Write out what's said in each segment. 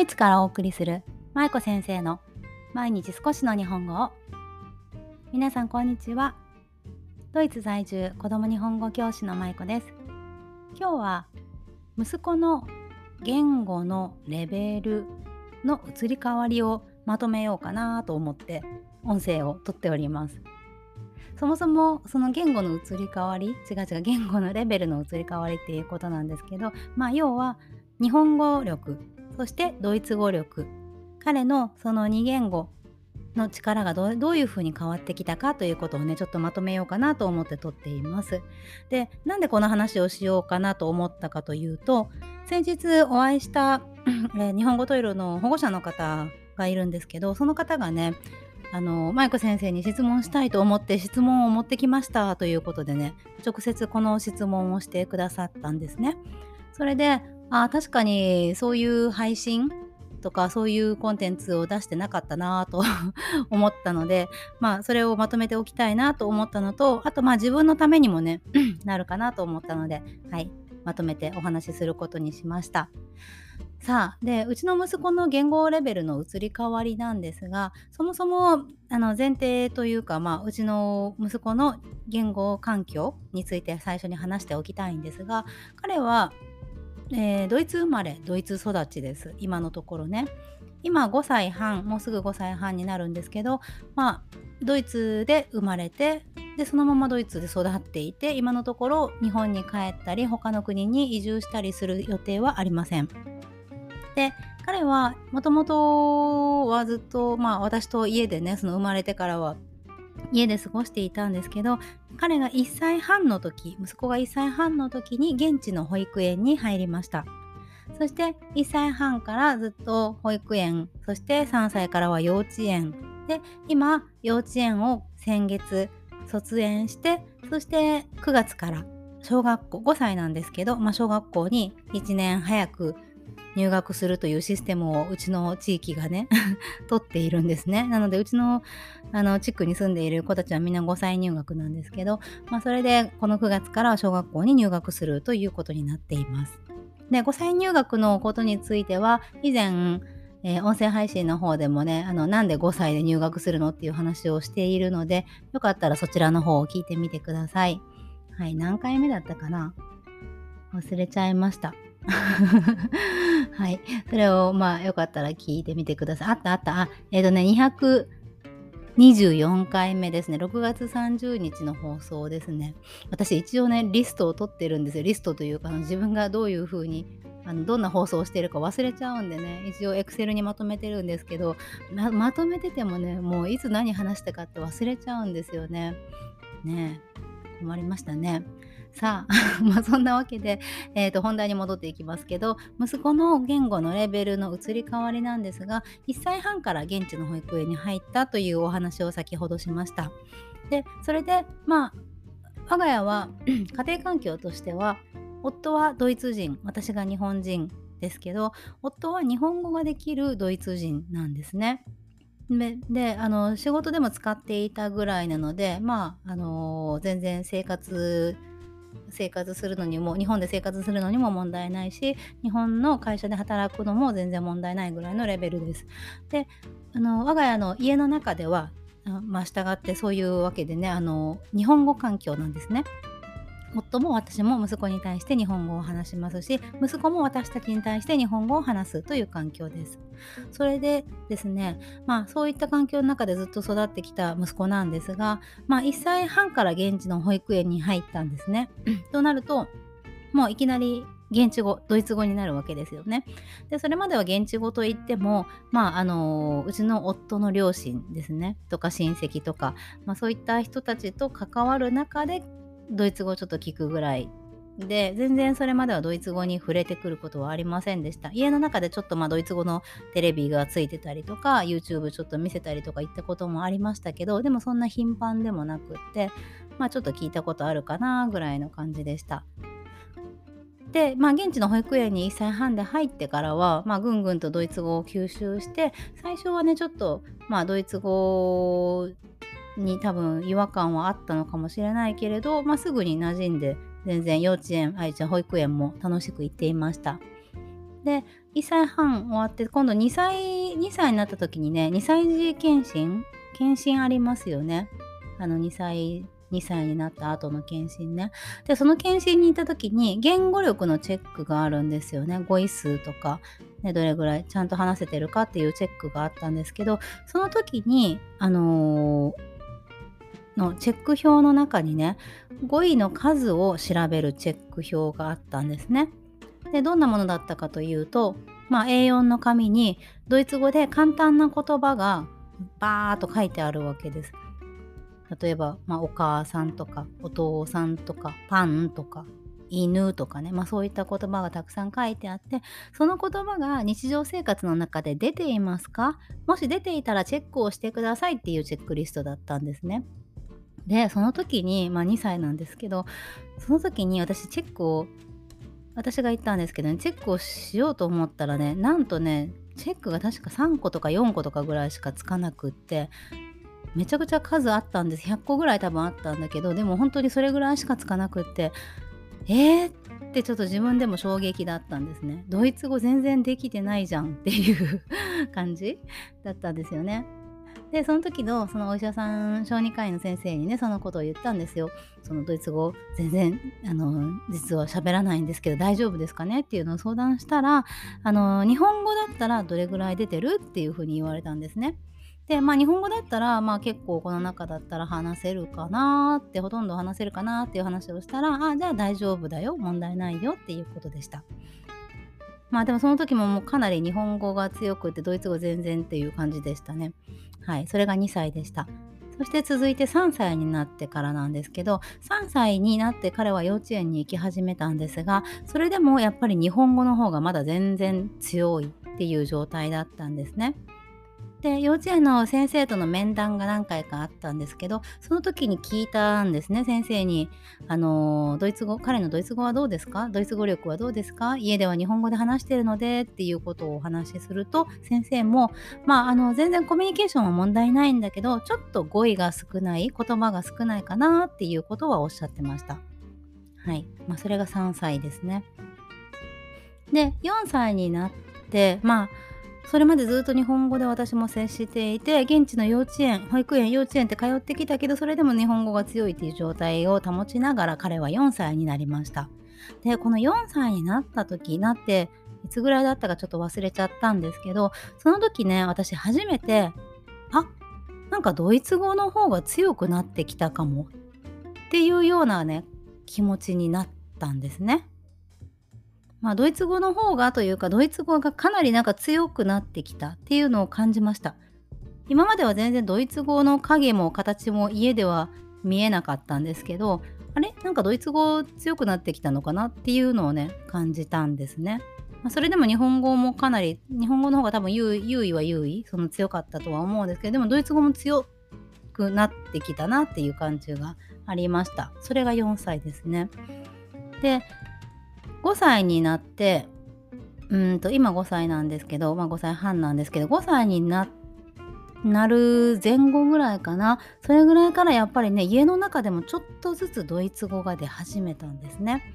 イツからお送りする舞子先生の毎日少しの日本語を。皆さんこんにちは。ドイツ在住子供日本語教師の舞子です。今日は息子の言語のレベルの移り変わりをまとめようかなと思って音声をとっております。そもそもその言語の移り変わり違う違う言語のレベルの移り変わりっていうことなんですけどまあ要は日本語力そしてドイツ語力彼のその2言語の力がどういうふうに変わってきたかということをねちょっとまとめようかなと思って撮っています。でなんでこの話をしようかなと思ったかというと先日お会いした日本語トイレの保護者の方がいるんですけどその方がねあの舞子先生に質問したいと思って質問を持ってきましたということでね直接この質問をしてくださったんですね。それであ確かにそういう配信とかそういうコンテンツを出してなかったなと 思ったのでまあそれをまとめておきたいなと思ったのとあとまあ自分のためにもね なるかなと思ったのではいまとめてお話しすることにしました。さあでうちの息子の言語レベルの移り変わりなんですがそもそもあの前提というか、まあ、うちの息子の言語環境について最初に話しておきたいんですが彼は、えー、ドイツ生まれドイツ育ちです今のところね今5歳半もうすぐ5歳半になるんですけどまあドイツで生まれてでそのままドイツで育っていて今のところ日本に帰ったり他の国に移住したりする予定はありません。で彼はもともとはずっと、まあ、私と家でねその生まれてからは家で過ごしていたんですけど彼が1歳半の時息子が1歳半の時に現地の保育園に入りました。そして1歳半からずっと保育園そして3歳からは幼稚園。で今幼稚園を先月卒園してそして9月から小学校5歳なんですけど、まあ、小学校に1年早く入学するというシステムをうちの地域がね 取っているんですね。なのでうちのあの地区に住んでいる子たちはみんな5歳入学なんですけど、まあ、それでこの9月から小学校に入学するということになっています。で5歳入学のことについては以前えー、音声配信の方でもねあのなんで5歳で入学するのっていう話をしているのでよかったらそちらの方を聞いてみてください。はい、何回目だったかな？忘れちゃいました。はい、それをまあよかったら聞いてみてください。あったあった。あ、えっ、ー、とね、224回目ですね。6月30日の放送ですね。私一応ね、リストを取ってるんですよ。リストというか、自分がどういう風にあのどんな放送をしているか忘れちゃうんでね一応 Excel にまとめてるんですけどままとめててもねもういつ何話したかって忘れちゃうんですよね。ね困りましたね。さあ まあそんなわけで、えー、と本題に戻っていきますけど息子の言語のレベルの移り変わりなんですが1歳半から現地の保育園に入ったというお話を先ほどしました。でそれでまあ我が家は 家庭環境としては夫はドイツ人私が日本人ですけど夫は日本語ができるドイツ人なんですね。であの仕事でも使っていたぐらいなのでまああの全然生活生活するのにも日本で生活するのにも問題ないし日本の会社で働くのも全然問題ないぐらいのレベルです。であの我が家の家の中ではまあ従ってそういうわけでねあの日本語環境なんですね。夫も私も息子に対して日本語を話しますし息子も私たちに対して日本語を話すという環境です。それでですねまあそういった環境の中でずっと育ってきた息子なんですがまあ1歳半から現地の保育園に入ったんですね。となるともういきなり現地語ドイツ語になるわけですよね。でそれまでは現地語といってもまああのうちの夫の両親ですねとか親戚とか、まあ、そういった人たちと関わる中でドイツ語ちょっと聞くぐらい。で全然それまではドイツ語に触れてくることはありませんでした。家の中でちょっとまあドイツ語のテレビがついてたりとか YouTube ちょっと見せたりとか言ったこともありましたけどでもそんな頻繁でもなくってまあちょっと聞いたことあるかなぐらいの感じでした。で、まあ、現地の保育園に1歳半で入ってからは、まあ、ぐんぐんとドイツ語を吸収して最初はねちょっと、まあ、ドイツ語に多分違和感はあったのかもしれないけれど、まあ、すぐに馴染んで全然幼稚園愛ちゃん保育園も楽しく行っていました。で1歳半終わって今度2歳2歳になった時にね2歳児検診？検診ありますよね。あの2歳2歳になった後の検診ね。でその検診に行った時に言語力のチェックがあるんですよね。語彙数とか、ね、どれぐらいちゃんと話せてるかっていうチェックがあったんですけどその時にあのー、のチェック表の中にね語彙の数を調べるチェック表があったんですね。でどんなものだったかというと、まあ、A4 の紙にドイツ語で簡単な言葉がバーっと書いてあるわけです。例えば、まあ、お母さんとかお父さんとかパンとか犬とかね、まあ、そういった言葉がたくさん書いてあってその言葉が日常生活の中で出ていますか？もし出ていたらチェックをしてくださいっていうチェックリストだったんですね。でその時に、まあ、2歳なんですけどその時に私チェックを私が言ったんですけどねチェックをしようと思ったらねなんとねチェックが確か3個とか4個とかぐらいしかつかなくってめちゃくちゃ数あったんです。100個ぐらい多分あったんだけどでも本当にそれぐらいしかつかなくってえーってちょっと自分でも衝撃だったんですね。ドイツ語全然できてないじゃんっていう 感じだったんですよね。でその時のそのお医者さん小児科医の先生にねそのことを言ったんですよ。そのドイツ語全然あの実は喋らないんですけど大丈夫ですかね？っていうのを相談したらあの日本語だったらどれぐらい出てる？っていうふうに言われたんですね。でまあ日本語だったらまあ結構この中だったら話せるかな？ってほとんど話せるかな？っていう話をしたらあじゃあ大丈夫だよ。問題ないよ。っていうことでした。まあでもその時ももうかなり日本語が強くてドイツ語全然っていう感じでしたね。はい、それが2歳でした。そして続いて3歳になってからなんですけど3歳になって彼は幼稚園に行き始めたんですがそれでもやっぱり日本語の方がまだ全然強いっていう状態だったんですね。で幼稚園の先生との面談が何回かあったんですけどその時に聞いたんですね先生に。あのドイツ語彼のドイツ語はどうですか？ドイツ語力はどうですか？家では日本語で話してるのでっていうことをお話しすると先生もまああの全然コミュニケーションは問題ないんだけどちょっと語彙が少ない言葉が少ないかなっていうことはおっしゃってました。はい。まあそれが3歳ですね。で4歳になってまあそれまでずっと日本語で私も接していて現地の幼稚園保育園幼稚園って通ってきたけどそれでも日本語が強いっていう状態を保ちながら彼は4歳になりましたでこの4歳になった時なっていつぐらいだったかちょっと忘れちゃったんですけどその時ね私初めてあなんかドイツ語の方が強くなってきたかもっていうようなね気持ちになったんですね。まあ、ドイツ語の方がというかドイツ語がかなりなんか強くなってきたっていうのを感じました。今までは全然ドイツ語の影も形も家では見えなかったんですけどあれ？なんかドイツ語強くなってきたのかなっていうのをね感じたんですね、まあ、それでも日本語もかなり日本語の方が多分優位は優位その強かったとは思うんですけどでもドイツ語も強くなってきたなっていう感じがありました。それが4歳ですね。で5歳になってうんと今5歳なんですけど、まあ、5歳半なんですけど5歳になる前後ぐらいかなそれぐらいからやっぱりね家の中でもちょっとずつドイツ語が出始めたんですね。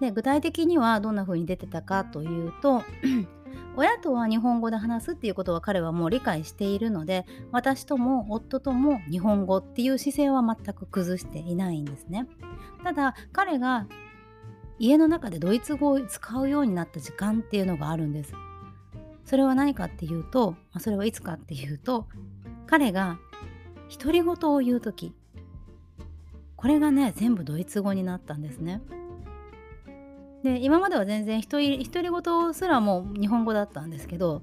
で具体的にはどんな風に出てたかというと 親とは日本語で話すっていうことは彼はもう理解しているので私とも夫とも日本語っていう姿勢は全く崩していないんですね。ただ彼が家の中でドイツ語を使うようになった時間っていうのがあるんです。それは何かっていうと、まそれはいつかっていうと彼が独り言を言う時これがね全部ドイツ語になったんですね。で今までは全然独り言すらも日本語だったんですけど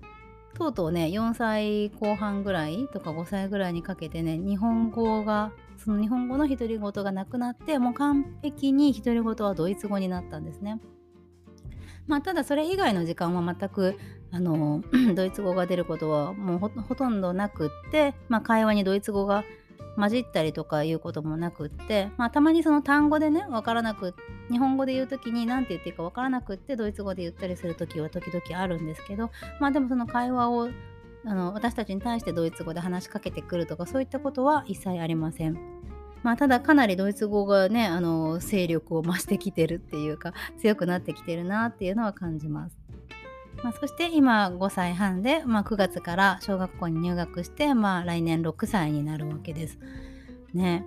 とうとうね4歳後半ぐらいとか5歳ぐらいにかけてね日本語がその日本語の独り言がなくなってもう完璧に独り言はドイツ語になったんですね。まあ、ただそれ以外の時間は全くあの ドイツ語が出ることはもうほとんどなくって、まあ、会話にドイツ語が混じったりとかいうこともなくって、まあ、たまにその単語でね分からなく日本語で言う時に何て言っていいか分からなくってドイツ語で言ったりする時は時々あるんですけどまあでもその会話をあの私たちに対してドイツ語で話しかけてくるとかそういったことは一切ありません。まあ、ただかなりドイツ語がねあの勢力を増してきてるっていうか強くなってきてるなっていうのは感じます。まあ、そして今5歳半で、まあ、9月から小学校に入学して、まあ、来年6歳になるわけです。ね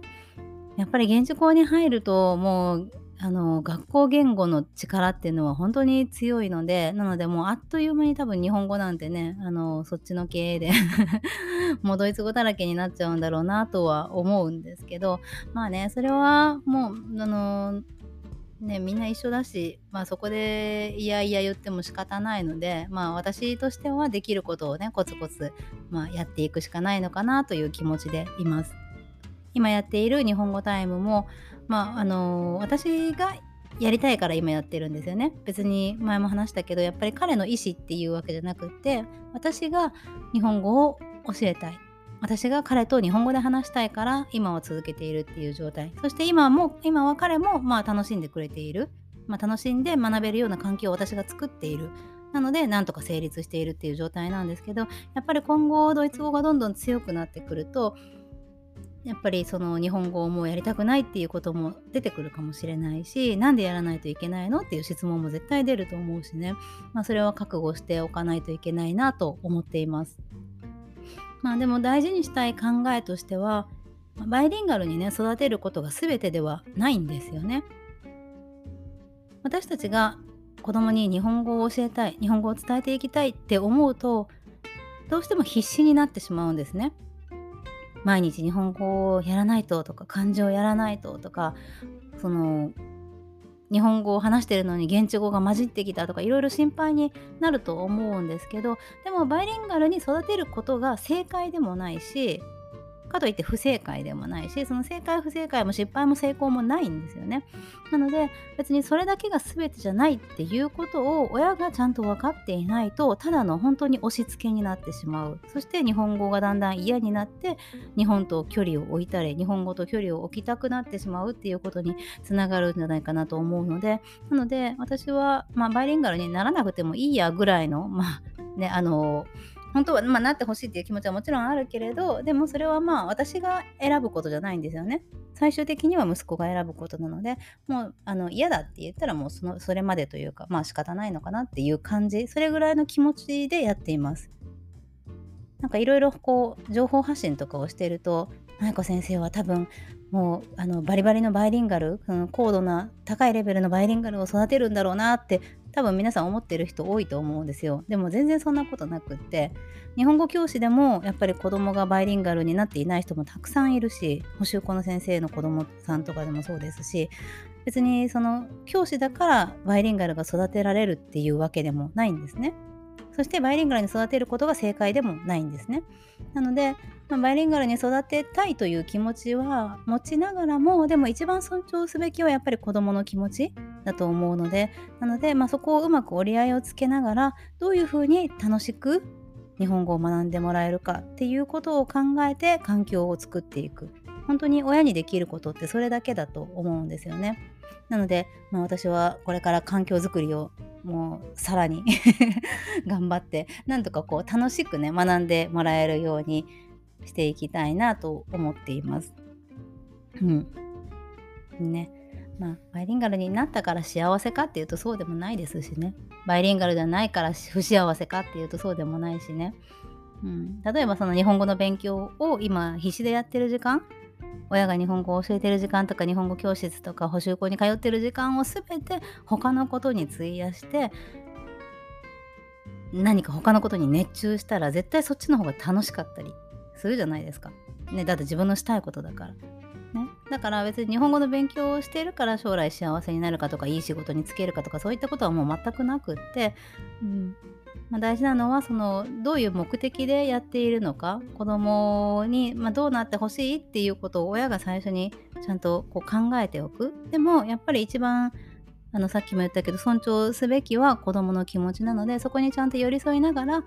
やっぱり現地校に入るともうあの学校言語の力っていうのは本当に強いのでなのでもうあっという間に多分日本語なんてねあのそっちの経営でもうドイツ語だらけになっちゃうんだろうなとは思うんですけどまあねそれはもうあのね、みんな一緒だし、まあ、そこでいやいや言っても仕方ないので、まあ、私としてはできることをねコツコツ、まあ、やっていくしかないのかなという気持ちでいます。今やっている日本語タイムも、まああのー、私がやりたいから今やってるんですよね。別に前も話したけどやっぱり彼の意思っていうわけじゃなくって私が日本語を教えたい私が彼と日本語で話したいから今は続けているっていう状態。そして今も今は彼もまあ楽しんでくれている、まあ、楽しんで学べるような環境を私が作っている。なのでなんとか成立しているっていう状態なんですけどやっぱり今後ドイツ語がどんどん強くなってくるとやっぱりその日本語をもうやりたくないっていうことも出てくるかもしれないしなんでやらないといけないのっていう質問も絶対出ると思うしね、まあ、それは覚悟しておかないといけないなと思っています。まあでも大事にしたい考えとしてはバイリンガルにね育てることが全てではないんですよね。私たちが子供に日本語を教えたい日本語を伝えていきたいって思うとどうしても必死になってしまうんですね。毎日日本語をやらないととか漢字をやらないととかその日本語を話してるのに現地語が混じってきたとかいろいろ心配になると思うんですけどでもバイリンガルに育てることが正解でもないしかといって不正解でもないしその正解不正解も失敗も成功もないんですよね。なので別にそれだけが全てじゃないっていうことを親がちゃんと分かっていないとただの本当に押し付けになってしまう。そして日本語がだんだん嫌になって日本と距離を置いたり日本語と距離を置きたくなってしまうっていうことにつながるんじゃないかなと思うのでなので私は、まあ、バイリンガルにならなくてもいいやぐらいのまあねあの本当は、まあ、なってほしいっていう気持ちはもちろんあるけれどでもそれはまあ私が選ぶことじゃないんですよね。最終的には息子が選ぶことなのでもうあの嫌だって言ったらもうそのそれまでというかまあ仕方ないのかなっていう感じ。それぐらいの気持ちでやっています。なんかいろいろこう情報発信とかをしていると舞子先生は多分もうあのバリバリのバイリンガル、うん、高度な高いレベルのバイリンガルを育てるんだろうなって多分皆さん思ってる人多いと思うんですよ。でも全然そんなことなくって日本語教師でもやっぱり子供がバイリンガルになっていない人もたくさんいるし補習校の先生の子供さんとかでもそうですし別にその教師だからバイリンガルが育てられるっていうわけでもないんですね。そしてバイリンガルに育てることが正解でもないんですね。なのでま、バイリンガルに育てたいという気持ちは持ちながらもでも一番尊重すべきはやっぱり子どもの気持ち。だと思うのでなので、まあ、そこをうまく折り合いをつけながらどういうふうに楽しく日本語を学んでもらえるかっていうことを考えて環境を作っていく本当に親にできることってそれだけだと思うんですよねなので、まあ、私はこれから環境づくりをもうさらに 頑張ってなんとかこう楽しくね学んでもらえるようにしていきたいなと思っています。うん。ね。まあ、バイリンガルになったから幸せかっていうとそうでもないですしね。バイリンガルじゃないから不幸せかっていうとそうでもないしね。うん、例えばその日本語の勉強を今必死でやってる時間親が日本語を教えてる時間とか日本語教室とか補習校に通ってる時間を全て他のことに費やして何か他のことに熱中したら絶対そっちの方が楽しかったりするじゃないですか。ね、だって自分のしたいことだから。ね、だから別に日本語の勉強をしているから将来幸せになるかとかいい仕事に就けるかとかそういったことはもう全くなくって、うん。まあ、大事なのはそのどういう目的でやっているのか子供にまに、あ、どうなってほしいっていうことを親が最初にちゃんとこう考えておく。でもやっぱり一番あのさっきも言ったけど尊重すべきは子供の気持ちなのでそこにちゃんと寄り添いながら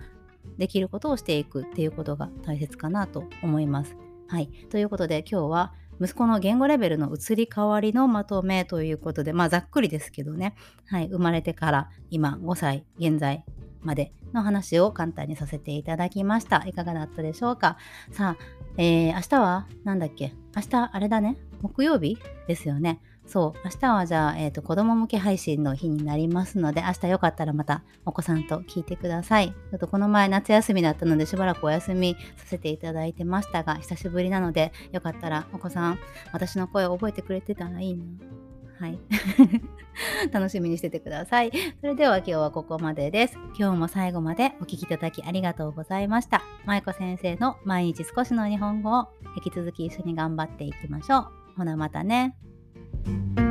できることをしていくっていうことが大切かなと思います。はい、ということで今日は息子の言語レベルの移り変わりのまとめということで、まあざっくりですけどね、はい、生まれてから今5歳現在までの話を簡単にさせていただきました。いかがだったでしょうか？さあ、えー、明日は何だっけ？明日あれだね木曜日ですよね。そう。明日はじゃあ、えーと、子供向け配信の日になりますので明日よかったらまたお子さんと聞いてください。ちょっとこの前夏休みだったのでしばらくお休みさせていただいてましたが久しぶりなのでよかったらお子さん私の声を覚えてくれてたらいいな。はい。楽しみにしててください。それでは今日はここまでです。今日も最後までお聴きいただきありがとうございました。舞子先生の毎日少しの日本語を引き続き一緒に頑張っていきましょう。ほなまたね。Thank you.